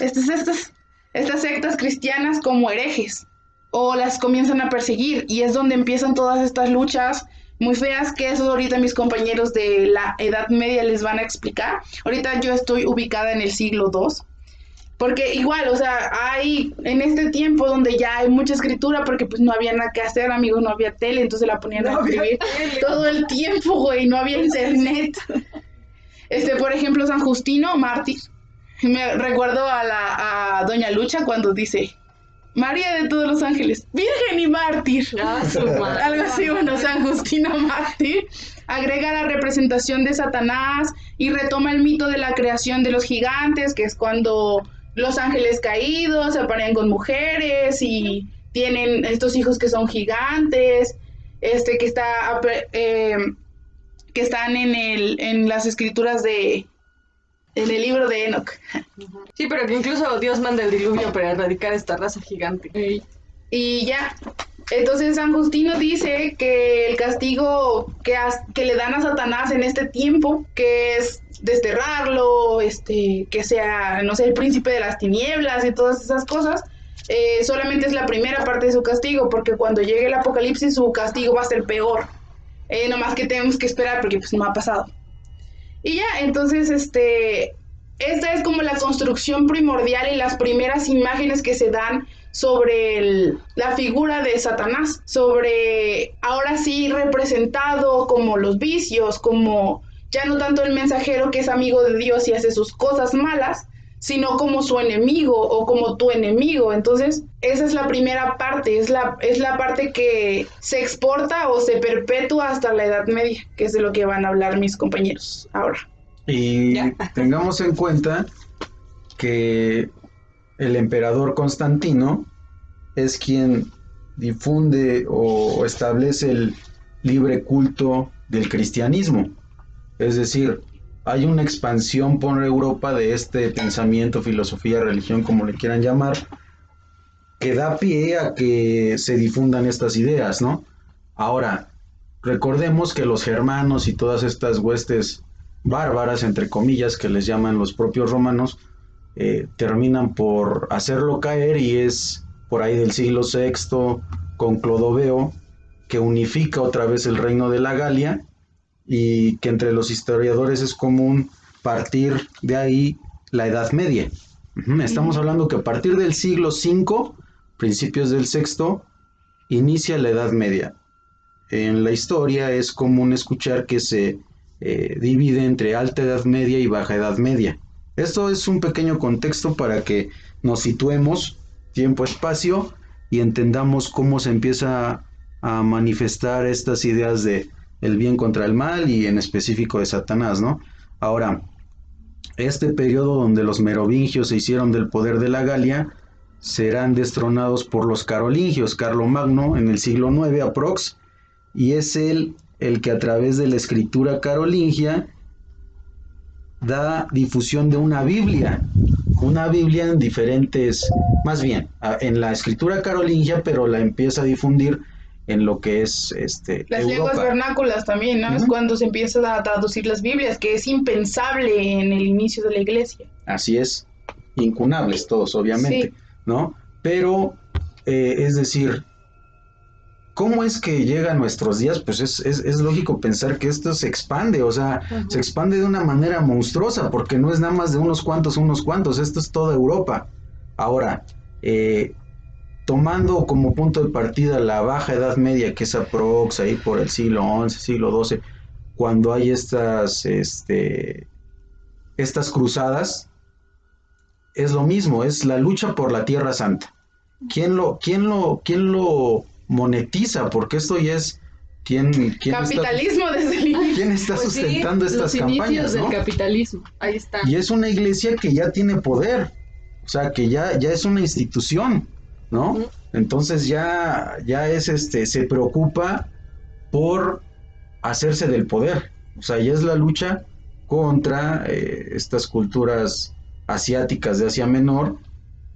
estas, estas, estas sectas cristianas como herejes o las comienzan a perseguir y es donde empiezan todas estas luchas muy feas que eso ahorita mis compañeros de la Edad Media les van a explicar. Ahorita yo estoy ubicada en el siglo II. Porque igual, o sea, hay en este tiempo donde ya hay mucha escritura porque pues no había nada que hacer, amigos, no había tele, entonces la ponían a No escribir tele. todo el tiempo, güey, no había internet. Este, por ejemplo, San Justino, mártir. Me recuerdo a la a Doña Lucha cuando dice María de todos los ángeles, virgen y mártir. Ah, su madre. Algo así, bueno, San Justino mártir. Agrega la representación de Satanás y retoma el mito de la creación de los gigantes, que es cuando los ángeles caídos se aparean con mujeres y tienen estos hijos que son gigantes, este que está eh, que están en el en las escrituras de en el libro de Enoch. Sí, pero que incluso Dios manda el diluvio para erradicar esta raza gigante. Y ya. Entonces San Justino dice que el castigo que, as- que le dan a Satanás en este tiempo, que es desterrarlo, este, que sea, no sé, el príncipe de las tinieblas y todas esas cosas, eh, solamente es la primera parte de su castigo, porque cuando llegue el apocalipsis su castigo va a ser peor. Eh, nomás que tenemos que esperar porque pues no ha pasado. Y ya, entonces, este, esta es como la construcción primordial y las primeras imágenes que se dan sobre la figura de Satanás, sobre ahora sí representado como los vicios, como ya no tanto el mensajero que es amigo de Dios y hace sus cosas malas, sino como su enemigo o como tu enemigo. Entonces, esa es la primera parte, es la, es la parte que se exporta o se perpetúa hasta la Edad Media, que es de lo que van a hablar mis compañeros ahora. Y Ya. tengamos en cuenta que el emperador Constantino es quien difunde o establece el libre culto del cristianismo. Es decir, hay una expansión por Europa de este pensamiento, filosofía, religión, como le quieran llamar, que da pie a que se difundan estas ideas, ¿no? Ahora, recordemos que los germanos y todas estas huestes bárbaras, entre comillas, que les llaman los propios romanos, eh, terminan por hacerlo caer y es por ahí del siglo VI con Clodoveo que unifica otra vez el reino de la Galia y que entre los historiadores es común partir de ahí la Edad Media. Estamos hablando que a partir del siglo V, principios del VI, inicia la Edad Media. En la historia es común escuchar que se eh, divide entre Alta Edad Media y Baja Edad Media. Esto es un pequeño contexto para que nos situemos tiempo-espacio y entendamos cómo se empieza a manifestar estas ideas de el bien contra el mal y en específico de Satanás, ¿no? Ahora, este periodo donde los merovingios se hicieron del poder de la Galia serán destronados por los carolingios, Carlomagno en el siglo IX aprox, y es él el que a través de la escritura carolingia da difusión de una Biblia, una Biblia en diferentes, más bien, en la escritura carolingia, pero la empieza a difundir en lo que es este las lenguas vernáculas también, ¿no? Es cuando se empieza a traducir las Biblias, que es impensable en el inicio de la iglesia. Así es, incunables todos, obviamente, ¿no? Pero, eh, es decir, ¿Cómo es que llega a nuestros días? Pues es, es, es lógico pensar que esto se expande, o sea, se expande de una manera monstruosa, porque no es nada más de unos cuantos, unos cuantos, esto es toda Europa. Ahora, eh, tomando como punto de partida la baja edad media, que es aprox ahí por el siglo XI, siglo XII, cuando hay estas, este, estas cruzadas, es lo mismo, es la lucha por la Tierra Santa. ¿Quién lo, quién lo, quién lo monetiza? Porque esto ya es quién, quién capitalismo está, desde el inicio. ¿Quién está Pues sí, sustentando estas Los campañas? del ¿no? capitalismo. Ahí está. Y es una iglesia que ya tiene poder, o sea, que ya, ya es una institución, ¿no? Entonces ya, ya es este, se preocupa por hacerse del poder, o sea, ya es la lucha contra eh, estas culturas asiáticas de Asia Menor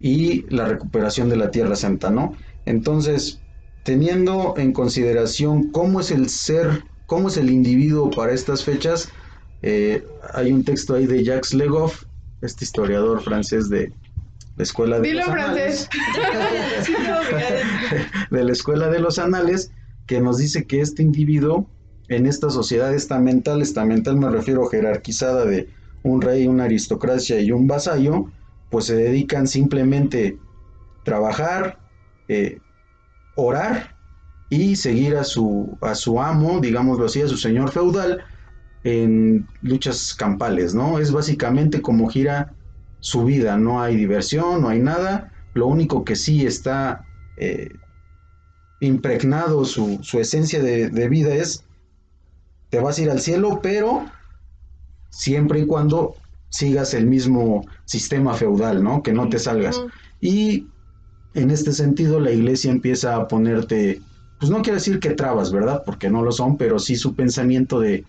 y la recuperación de la Tierra Santa, ¿no? Entonces, teniendo en consideración cómo es el ser, cómo es el individuo para estas fechas, eh, hay un texto ahí de Jacques Legoff, este historiador francés de la Escuela de Dilo los Anales, de la Escuela de los Anales, que nos dice que este individuo en esta sociedad estamental, estamental me refiero jerarquizada de un rey, una aristocracia y un vasallo, pues se dedican simplemente trabajar, eh, orar y seguir a su, a su amo, digámoslo así, a su señor feudal en luchas campales, ¿no? Es básicamente como gira su vida, no hay diversión, no hay nada, lo único que sí está eh, impregnado su, su esencia de, de vida es, te vas a ir al cielo, pero siempre y cuando sigas el mismo sistema feudal, ¿no? Que no te salgas. Y en este sentido la iglesia empieza a ponerte, pues no quiero decir que trabas, ¿verdad? Porque no lo son, pero sí su pensamiento de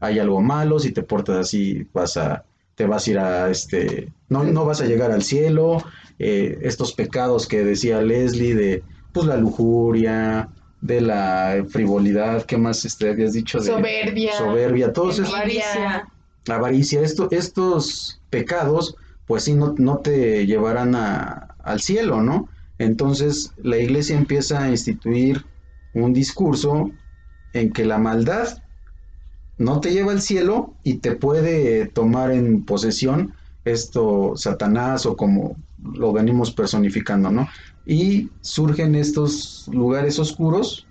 hay algo malo, si te portas así vas a, te vas a ir a, este, no, no vas a llegar al cielo, eh, estos pecados que decía Leslie de, pues la lujuria, de la frivolidad, ¿qué más este, habías dicho? De Soberbia. Soberbia, todos estos Avaricia. avaricia, esto, estos pecados, pues sí, no, no te llevarán a- al cielo, ¿no? Entonces la iglesia empieza a instituir un discurso en que la maldad no te lleva al cielo y te puede tomar en posesión esto Satanás o como lo venimos personificando, ¿no? Y surgen estos lugares oscuros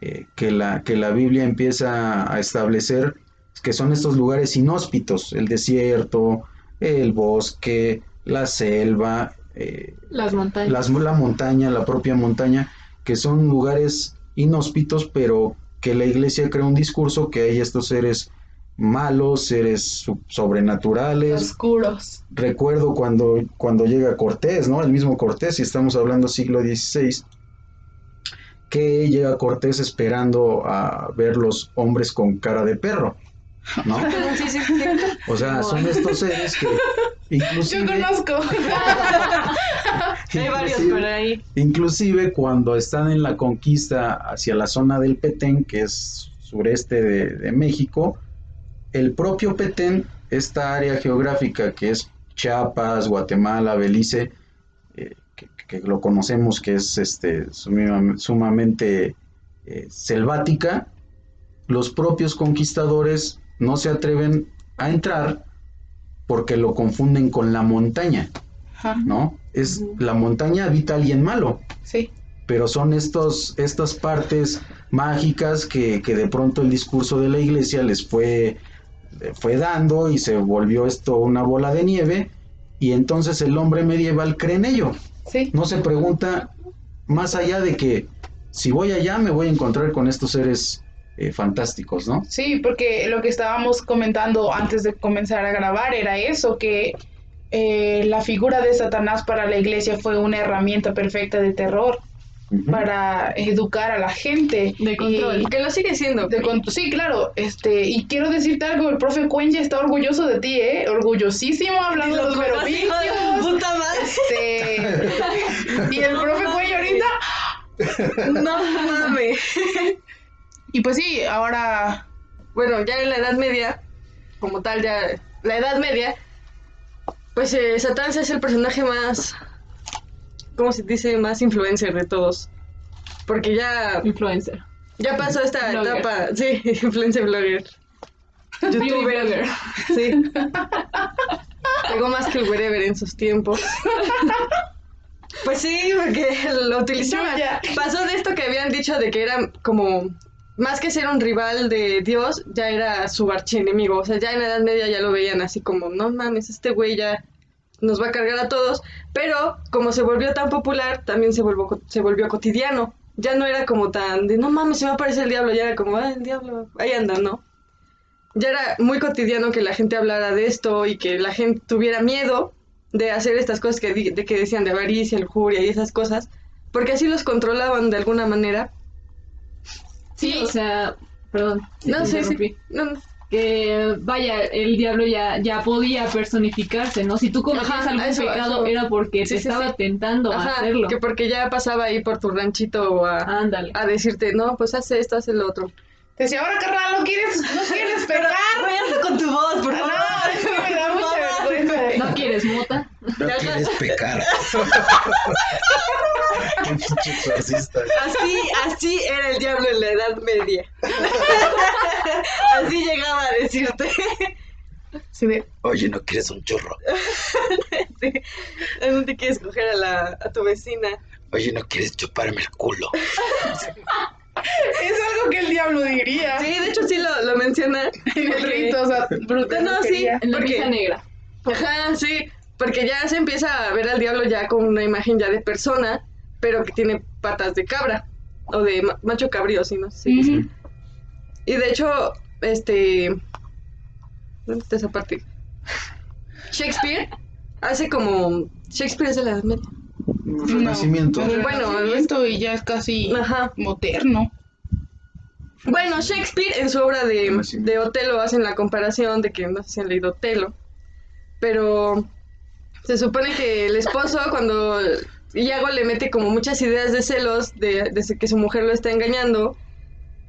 eh, que, la, que la Biblia empieza a establecer que son estos lugares inhóspitos, el desierto, el bosque, la selva, eh, Las montañas. las- la montaña, la propia montaña, que son lugares inhóspitos, pero que la iglesia crea un discurso que hay estos seres malos, seres sobrenaturales. Oscuros. Recuerdo cuando, cuando llega Cortés, ¿no? El mismo Cortés, si estamos hablando siglo XVI, que llega Cortés esperando a ver los hombres con cara de perro, ¿no? O sea, son estos seres que Yo inclusive, conozco. Hay varios inclusive- por ahí. Inclusive cuando están en la conquista hacia la zona del Petén, que es sureste de, de México, el propio Petén, esta área geográfica que es Chiapas, Guatemala, Belice, eh, que, que lo conocemos que es este, sumamente eh, selvática, los propios conquistadores no se atreven a entrar porque lo confunden con la montaña. Ajá, ¿no? Es la montaña habita alguien malo, Sí. pero son estos, estas partes mágicas que, que de pronto el discurso de la iglesia les fue, le fue dando y se volvió esto una bola de nieve y entonces el hombre medieval cree en ello. Sí. No se pregunta más allá de que si voy allá me voy a encontrar con estos seres eh, fantásticos, ¿no? Sí, porque lo que estábamos comentando antes de comenzar a grabar era eso, que eh, la figura de Satanás para la iglesia fue una herramienta perfecta de terror para educar a la gente. De control. Y- Que lo sigue siendo. de sí, claro, este, y quiero decirte algo, el profe Cuenya está orgulloso de ti, ¿eh? Orgullosísimo hablando de los merovingios. Puta madre. Este, y el profe Cuenya ahorita, No mames. y pues sí, ahora, Bueno, ya en la Edad Media, como tal, ya la Edad Media, pues eh, Satán es el personaje más, ¿cómo se dice? Más influencer de todos. Porque ya, Influencer. ya pasó esta Blogger. etapa, sí, influencer blogger. Youtuber, blogger. sí. Pegó más que el wherever en sus tiempos. Pues sí, porque lo utilizaba. Yo ya. Pasó de esto que habían dicho de que era como más que ser un rival de Dios, ya era su archienemigo. O sea, ya en la Edad Media ya lo veían así como, no mames, este güey ya nos va a cargar a todos. Pero como se volvió tan popular, también se volvió, se volvió cotidiano. Ya no era como tan de, no mames, se me aparece el diablo. Ya era como, ah, el diablo, ahí anda, ¿no? Ya era muy cotidiano que la gente hablara de esto y que la gente tuviera miedo de hacer estas cosas que, de que decían de avaricia, lujuria y esas cosas, porque así los controlaban de alguna manera. Sí, o sea, perdón. no interrumpí. sí. No, no. Que vaya, el diablo ya, ya podía personificarse, ¿no? Si tú cometías algún eso, pecado eso. era porque Sí, te sí, estaba sí. tentando a Ajá, hacerlo. que porque ya pasaba ahí por tu ranchito a, Ándale. a decirte, no, pues haz esto, haz el otro. te decía, ahora carnal, ¿no quieres, no quieres pegar? con tu voz, por No, es que me da mucha vergüenza. ¿No quieres mota? No quieres pecar. Así, así era el diablo en la Edad Media. así llegaba a decirte. Sí, de, Oye, ¿no quieres un churro? Sí. No te quieres coger a, la, a tu vecina. Oye, ¿no quieres chuparme el culo? es algo que el diablo diría. Sí, de hecho sí lo, lo menciona. En el porque- rito, o sea, brutal. No, sí. En la ¿Por qué? misa negra. Ajá, sí, porque ya se empieza a ver al diablo ya con una imagen ya de persona, pero que tiene patas de cabra o de ma- macho cabrío, no sé. si. Ujú. Y de hecho, este ¿dónde está esa parte? Shakespeare hace como Shakespeare es de la Edad Media. Renacimiento. No, Bueno, Renacimiento y ya es casi Ajá. moderno. Bueno, Shakespeare en su obra de, de Otelo hacen la comparación de que no sé si han leído Otelo, pero se supone que el esposo cuando Iago le mete como muchas ideas de celos de, de que su mujer lo está engañando,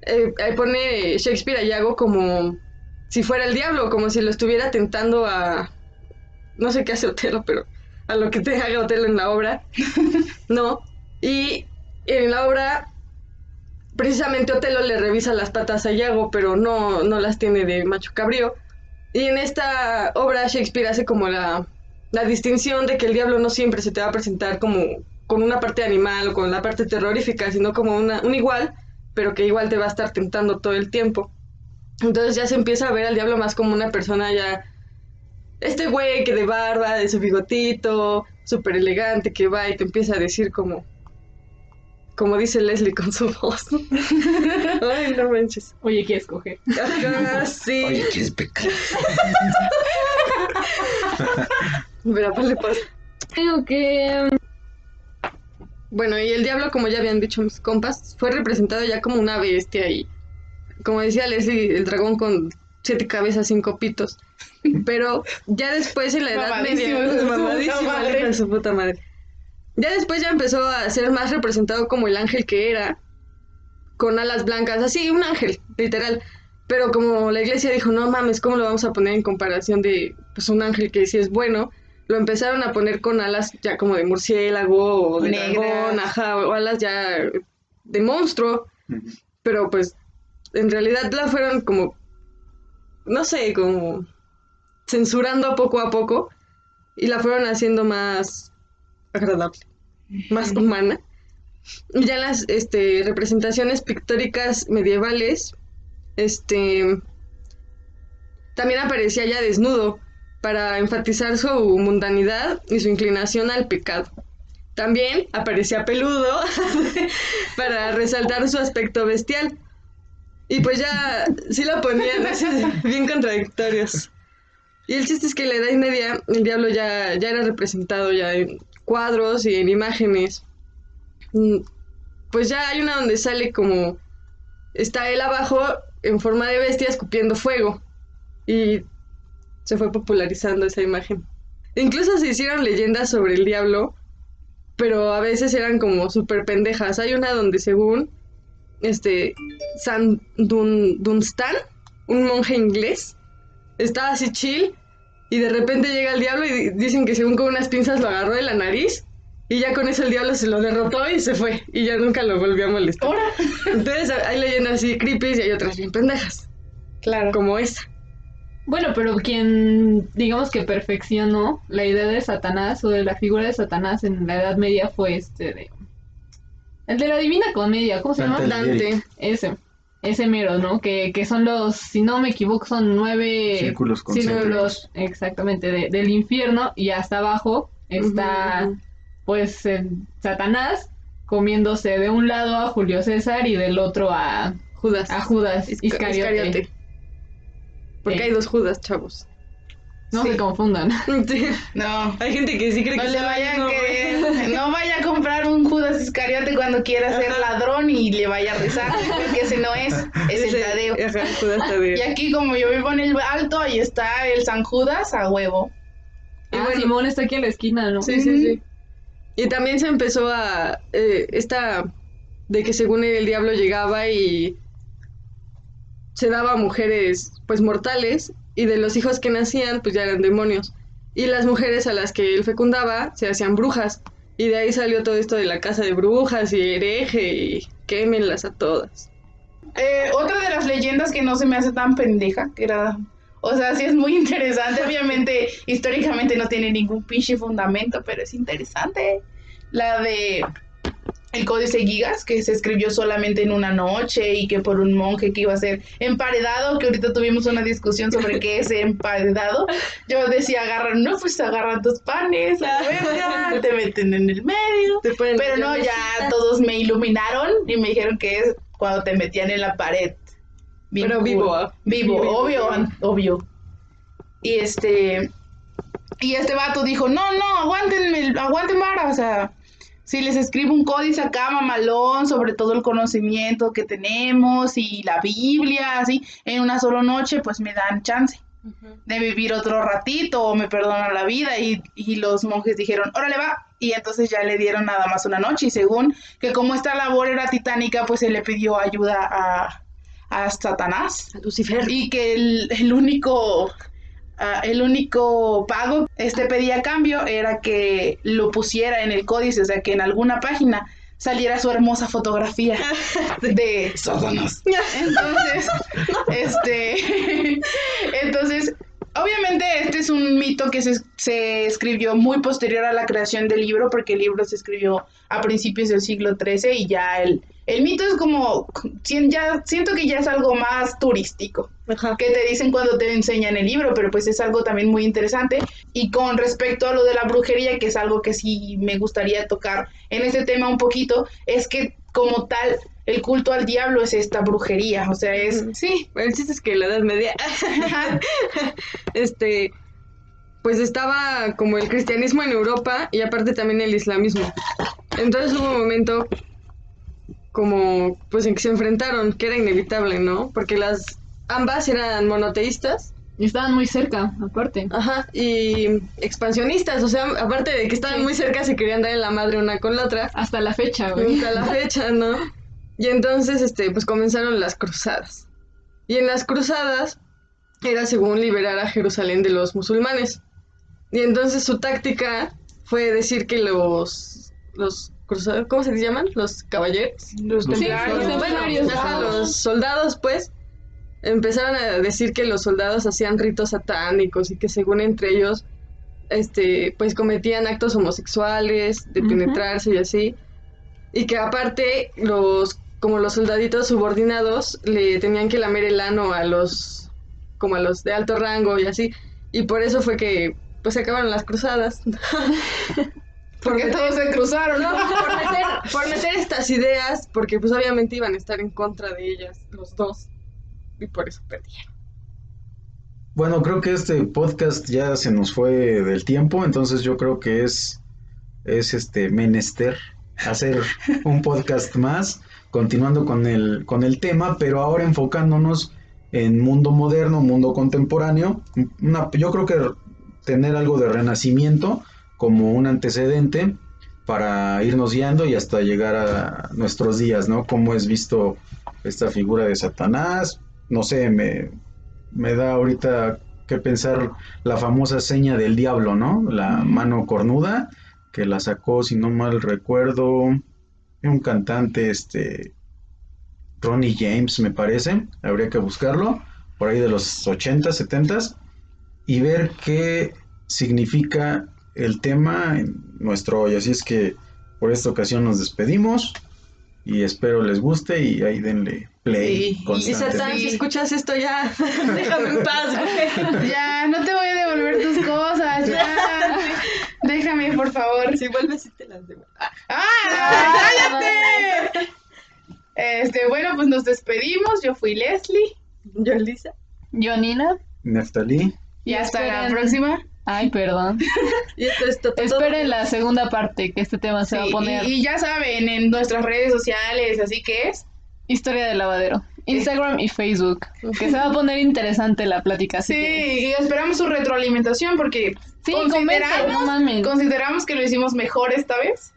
eh, ahí pone Shakespeare a Iago como si fuera el diablo, como si lo estuviera tentando a... No sé qué hace Otelo, pero a lo que te haga Otelo en la obra. No. Y en la obra precisamente Otelo le revisa las patas a Iago, pero no, no las tiene de macho cabrío. Y en esta obra Shakespeare hace como la, la distinción de que el diablo no siempre se te va a presentar como con una parte animal o con la parte terrorífica, sino como una, un igual, pero que igual te va a estar tentando todo el tiempo. Entonces ya se empieza a ver al diablo más como una persona ya... Este güey que de barba, de su bigotito, súper elegante, que va y te empieza a decir como... Como dice Leslie con su voz. Ay, no manches. Oye, ¿quieres coger? Ajá, sí. Oye, ¿quieres pecar? Pero pues le pasa. Creo que... Bueno, y el diablo, como ya habían dicho mis compas, fue representado ya como una bestia y, como decía Leslie, el dragón con siete cabezas, cinco pitos. Pero ya después en la Edad Mamadísimo, Media, mamadísimo, su puta madre. Ya después ya empezó a ser más representado como el ángel que era, con alas blancas, así, un ángel, literal. Pero como la iglesia dijo, no mames, ¿cómo lo vamos a poner en comparación de pues, un ángel que sí es bueno? Lo empezaron a poner con alas ya como de murciélago o de Negras. dragón, ajá, o alas ya de monstruo. Pero pues en realidad la fueron como, no sé, como censurando poco a poco y la fueron haciendo más agradable, más humana. Y ya las este, representaciones pictóricas medievales, este, también aparecía ya desnudo para enfatizar su mundanidad y su inclinación al pecado. También aparecía peludo para resaltar su aspecto bestial. Y pues ya sí lo ponían bien contradictorios. Y el chiste es que en la Edad Media el diablo ya, ya era representado ya en cuadros y en imágenes. Mm, Pues ya hay una donde sale como... Está él abajo en forma de bestia escupiendo fuego. Y se fue popularizando esa imagen. Incluso se hicieron leyendas sobre el diablo, pero a veces eran como súper pendejas. Hay una donde según este San Dun- Dunstan, un monje inglés, estaba así chill y de repente llega el diablo y dicen que según con unas pinzas lo agarró de la nariz y ya con eso el diablo se lo derrotó y se fue y ya nunca lo volvió a molestar. Ahora. Entonces hay leyendas así creepy y hay otras bien pendejas, Claro. como esa. Bueno, pero quien, digamos que perfeccionó la idea de Satanás o de la figura de Satanás en la Edad Media fue este de... El de la Divina Comedia, ¿cómo se llama? Dante. Ese, ese mero, ¿no? Que, que son los, si no me equivoco, son nueve Círculos círculos, exactamente, de- del infierno y hasta abajo está, pues, el Satanás comiéndose de un lado a Julio César y del otro a, Judas. a Judas Isca- Iscariote. Porque Eh. hay dos Judas, chavos. No Sí. se confundan. Sí. No. Hay gente que sí cree No que le está vaya bien, a querer- no vaya a comprar un Judas Iscariote cuando quiera ser ladrón y le vaya a rezar, porque ese no es, es el Tadeo. Ajá, Judas Tadeo. Y aquí como yo vivo en el alto, ahí está el San Judas a huevo. Y Ah, bueno, Simón está aquí en la esquina, ¿no? Sí, sí, sí. Y también se empezó a. eh, esta. de que según el diablo llegaba y. se daba a mujeres, pues mortales, y de los hijos que nacían, pues ya eran demonios. Y las mujeres a las que él fecundaba se hacían brujas. Y de ahí salió todo esto de la casa de brujas y hereje y quémenlas a todas. Eh, otra de las leyendas que no se me hace tan pendeja, que era... O sea, sí es muy interesante, obviamente históricamente no tiene ningún pinche fundamento, pero es interesante. La de el Códice Gigas, que se escribió solamente en una noche y que por un monje que iba a ser emparedado, que ahorita tuvimos una discusión sobre qué es emparedado. Yo decía, agarran, no, pues agarran dos panes, a la verga, te meten en el medio. Te ponen Pero no, ya todos me iluminaron y me dijeron que es cuando te metían en la pared. Bien Pero cool. vivo, ¿ah? Vivo, Vivo, obvio, vivo. an- obvio. Y este. Y este vato dijo: No, no, aguántenme, aguanten vara. O sea, si les escribo un códice acá, mamalón, sobre todo el conocimiento que tenemos y la Biblia, así, en una sola noche, pues me dan chance de vivir otro ratito o me perdonan la vida y, y los monjes dijeron, órale va, y entonces ya le dieron nada más una noche y según que como esta labor era titánica, pues se le pidió ayuda a, a Satanás Lucifer. y que el, el único el único pago este pedía cambio era que lo pusiera en el códice, o sea que en alguna página saliera su hermosa fotografía de Satanás. Entonces, este, entonces, obviamente este es un mito que se, se escribió muy posterior a la creación del libro, porque el libro se escribió a principios del siglo XIII y ya el, el mito es como, ya, siento que ya es algo más turístico Ajá. que te dicen cuando te enseñan el libro, pero pues es algo también muy interesante. Y con respecto a lo de la brujería, que es algo que sí me gustaría tocar en este tema un poquito, es que como tal, el culto al diablo es esta brujería, o sea, es, sí, Bueno, el chiste es que la Edad Media, este, pues estaba como el cristianismo en Europa y aparte también el islamismo. Entonces hubo un momento como, pues en que se enfrentaron, que era inevitable, ¿no? Porque las ambas eran monoteístas, Y estaban muy cerca, aparte. ajá, y expansionistas, o sea, aparte de que estaban Sí. muy cerca, se querían dar en la madre una con la otra, Hasta la fecha, güey. hasta la fecha, ¿no? Y entonces, este, pues comenzaron las cruzadas. Y en las cruzadas era según liberar a Jerusalén de los musulmanes. Y entonces su táctica fue decir que los, los cruzados, ¿cómo se les llaman? Los caballeros. los Sí, templarios. los templarios. Ajá, los soldados, pues, empezaron a decir que los soldados hacían ritos satánicos y que según entre ellos, este, pues cometían actos homosexuales, de penetrarse y así. Y que aparte, los, como los soldaditos subordinados, le tenían que lamer el ano a los, como a los de alto rango y así. Y por eso fue que, pues, se acabaron las cruzadas. Porque todos se cruzaron, No, ¿no? por meter, por meter estas ideas, porque pues obviamente iban a estar en contra de ellas, los dos. Y por eso perdieron. Bueno, creo que este podcast ya se nos fue del tiempo, entonces yo creo que es, es este menester hacer un podcast más, continuando con el, con el tema, pero ahora enfocándonos en mundo moderno, mundo contemporáneo. Una, yo creo que tener algo de renacimiento como un antecedente para irnos guiando y hasta llegar a nuestros días, ¿no? Cómo es visto esta figura de Satanás, no sé, me, me da ahorita que pensar la famosa seña del diablo, ¿no? La mano cornuda, que la sacó, si no mal recuerdo, un cantante, este, Ronnie James, me parece, habría que buscarlo, por ahí de los 80, 70, y ver qué significa el tema en nuestro hoy. Así es que por esta ocasión nos despedimos y espero les guste y ahí denle play Sí. Y. Satán, Sí. si escuchas esto ya, déjame en paz, güey. Ya, no te voy a devolver tus cosas, ya. Déjame, por favor. Si vuelves, sí te las debo. Ah, ¡Ah! ¡Cállate! Este, bueno, pues nos despedimos. Yo fui Leslie. yo, Lisa. Yo, Nina. Neftalí. Y hasta la próxima. Ay, perdón. Y esto es todo. Esperen la segunda parte, que este tema se va a poner y, y ya saben, en nuestras redes sociales, así que es. historia de lavadero. Instagram y Facebook. Que se va a poner interesante la plática. Sí, que- y esperamos su retroalimentación porque Sí, comenten, no consideramos, consideramos que lo hicimos mejor esta vez,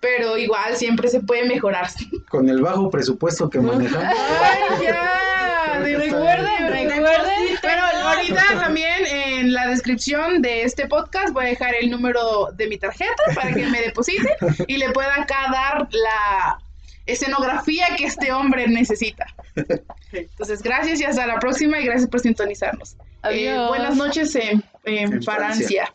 pero igual siempre se puede mejorar. Con el bajo presupuesto que manejamos. ¡Ay, ya! Recuerden, recuerden. Pero ahorita también en la descripción de este podcast voy a dejar el número de mi tarjeta para que me deposite y le pueda acá dar la escenografía que este hombre necesita. Entonces, gracias y hasta la próxima y gracias por sintonizarnos. Eh, Adiós. buenas noches en, en En Francia. Francia.